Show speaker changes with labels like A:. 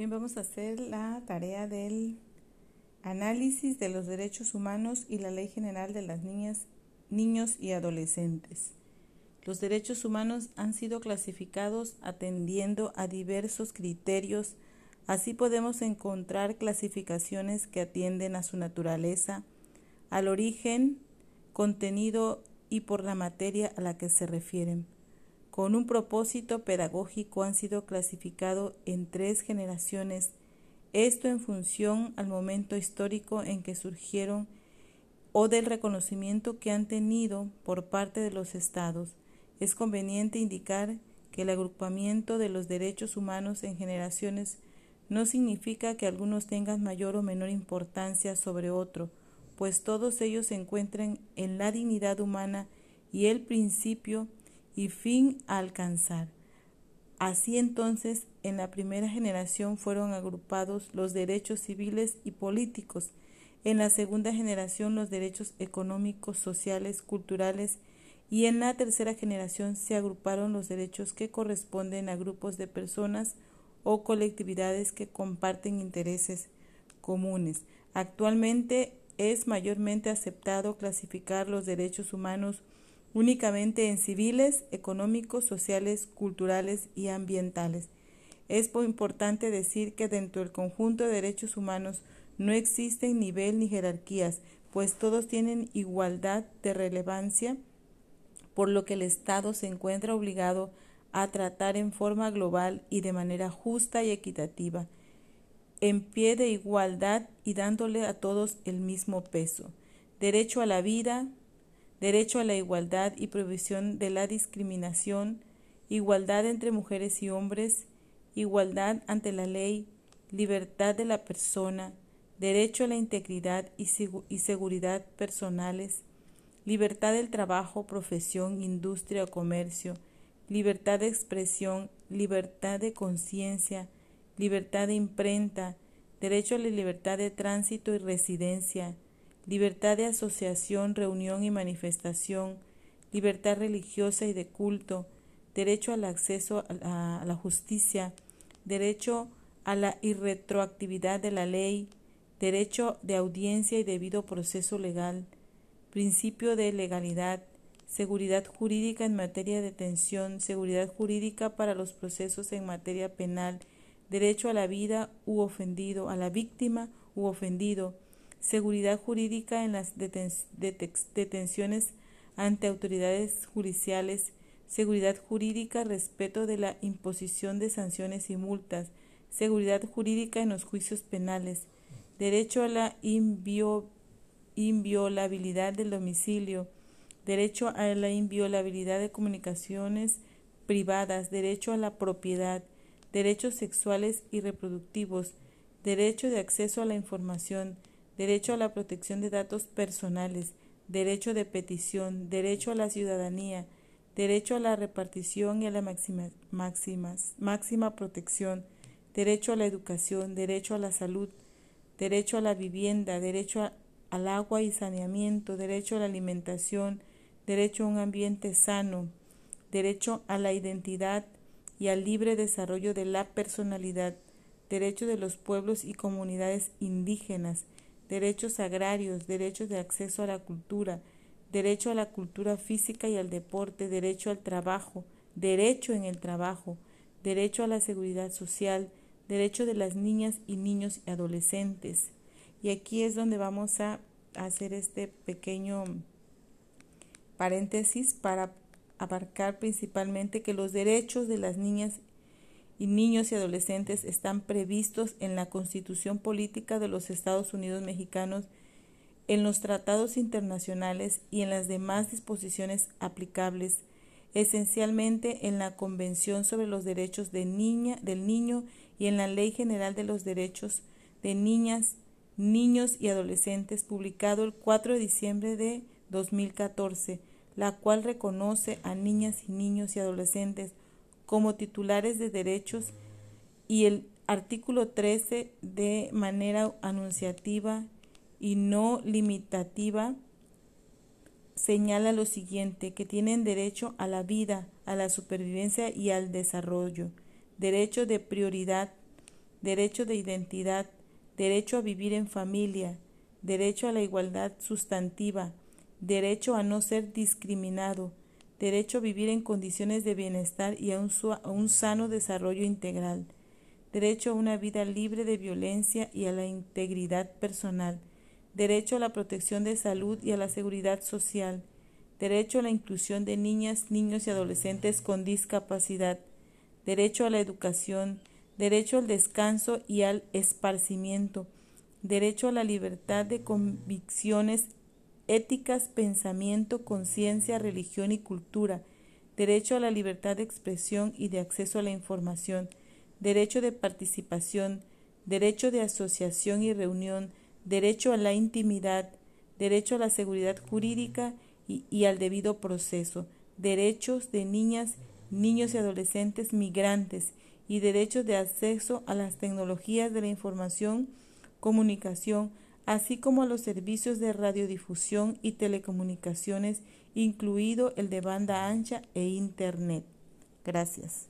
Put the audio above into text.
A: Bien, vamos a hacer la tarea del análisis de los derechos humanos y la Ley General de las Niñas, Niños y Adolescentes. Los derechos humanos han sido clasificados atendiendo a diversos criterios. Así podemos encontrar clasificaciones que atienden a su naturaleza, al origen, contenido y por la materia a la que se refieren con un propósito pedagógico han sido clasificados en tres generaciones, esto en función al momento histórico en que surgieron o del reconocimiento que han tenido por parte de los estados. Es conveniente indicar que el agrupamiento de los derechos humanos en generaciones no significa que algunos tengan mayor o menor importancia sobre otro, pues todos ellos se encuentran en la dignidad humana y el principio y fin a alcanzar. Así entonces, en la primera generación fueron agrupados los derechos civiles y políticos, en la segunda generación los derechos económicos, sociales, culturales y en la tercera generación se agruparon los derechos que corresponden a grupos de personas o colectividades que comparten intereses comunes. Actualmente es mayormente aceptado clasificar los derechos humanos únicamente en civiles, económicos, sociales, culturales y ambientales. Es importante decir que dentro del conjunto de derechos humanos no existen nivel ni jerarquías, pues todos tienen igualdad de relevancia, por lo que el Estado se encuentra obligado a tratar en forma global y de manera justa y equitativa, en pie de igualdad y dándole a todos el mismo peso. Derecho a la vida, derecho a la igualdad y prohibición de la discriminación, igualdad entre mujeres y hombres, igualdad ante la ley, libertad de la persona, derecho a la integridad y, seguridad personales, libertad del trabajo, profesión, industria o comercio, libertad de expresión, libertad de conciencia, libertad de imprenta, derecho a la libertad de tránsito y residencia, libertad de asociación, reunión y manifestación, libertad religiosa y de culto, derecho al acceso a la justicia, derecho a la irretroactividad de la ley, derecho de audiencia y debido proceso legal, principio de legalidad, seguridad jurídica en materia de detención, seguridad jurídica para los procesos en materia penal, derecho a la vida u ofendido, a la víctima u ofendido, seguridad jurídica en las detenciones ante autoridades judiciales, seguridad jurídica, respeto de la imposición de sanciones y multas, seguridad jurídica en los juicios penales, derecho a la inviolabilidad del domicilio, derecho a la inviolabilidad de comunicaciones privadas, derecho a la propiedad, derechos sexuales y reproductivos, derecho de acceso a la información, derecho a la protección de datos personales, derecho de petición, derecho a la ciudadanía, derecho a la repartición y a la máxima, máxima protección, derecho a la educación, derecho a la salud, derecho a la vivienda, derecho al agua y saneamiento, derecho a la alimentación, derecho a un ambiente sano, derecho a la identidad y al libre desarrollo de la personalidad, derecho de los pueblos y comunidades indígenas, derechos agrarios, derechos de acceso a la cultura, derecho a la cultura física y al deporte, derecho al trabajo, derecho en el trabajo, derecho a la seguridad social, derecho de las niñas y niños y adolescentes. Y aquí es donde vamos a hacer este pequeño paréntesis para abarcar principalmente que los derechos de las niñas y niños y adolescentes están previstos en la Constitución Política de los Estados Unidos Mexicanos, en los tratados internacionales y en las demás disposiciones aplicables, esencialmente en la Convención sobre los Derechos de niña, del Niño y en la Ley General de los Derechos de Niñas, Niños y Adolescentes, publicado el 4 de diciembre de 2014, la cual reconoce a niñas y niños y adolescentes como titulares de derechos y el artículo 13 de manera anunciativa y no limitativa señala lo siguiente, que tienen derecho a la vida, a la supervivencia y al desarrollo, derecho de prioridad, derecho de identidad, derecho a vivir en familia, derecho a la igualdad sustantiva, derecho a no ser discriminado, derecho a vivir en condiciones de bienestar y a un, sano desarrollo integral, derecho a una vida libre de violencia y a la integridad personal, derecho a la protección de salud y a la seguridad social, derecho a la inclusión de niñas, niños y adolescentes con discapacidad, derecho a la educación, derecho al descanso y al esparcimiento, derecho a la libertad de convicciones éticas, pensamiento, conciencia, religión y cultura, derecho a la libertad de expresión y de acceso a la información, derecho de participación, derecho de asociación y reunión, derecho a la intimidad, derecho a la seguridad jurídica y, al debido proceso, derechos de niñas, niños y adolescentes migrantes y derechos de acceso a las tecnologías de la información, comunicación, así como los servicios de radiodifusión y telecomunicaciones, incluido el de banda ancha e Internet. Gracias.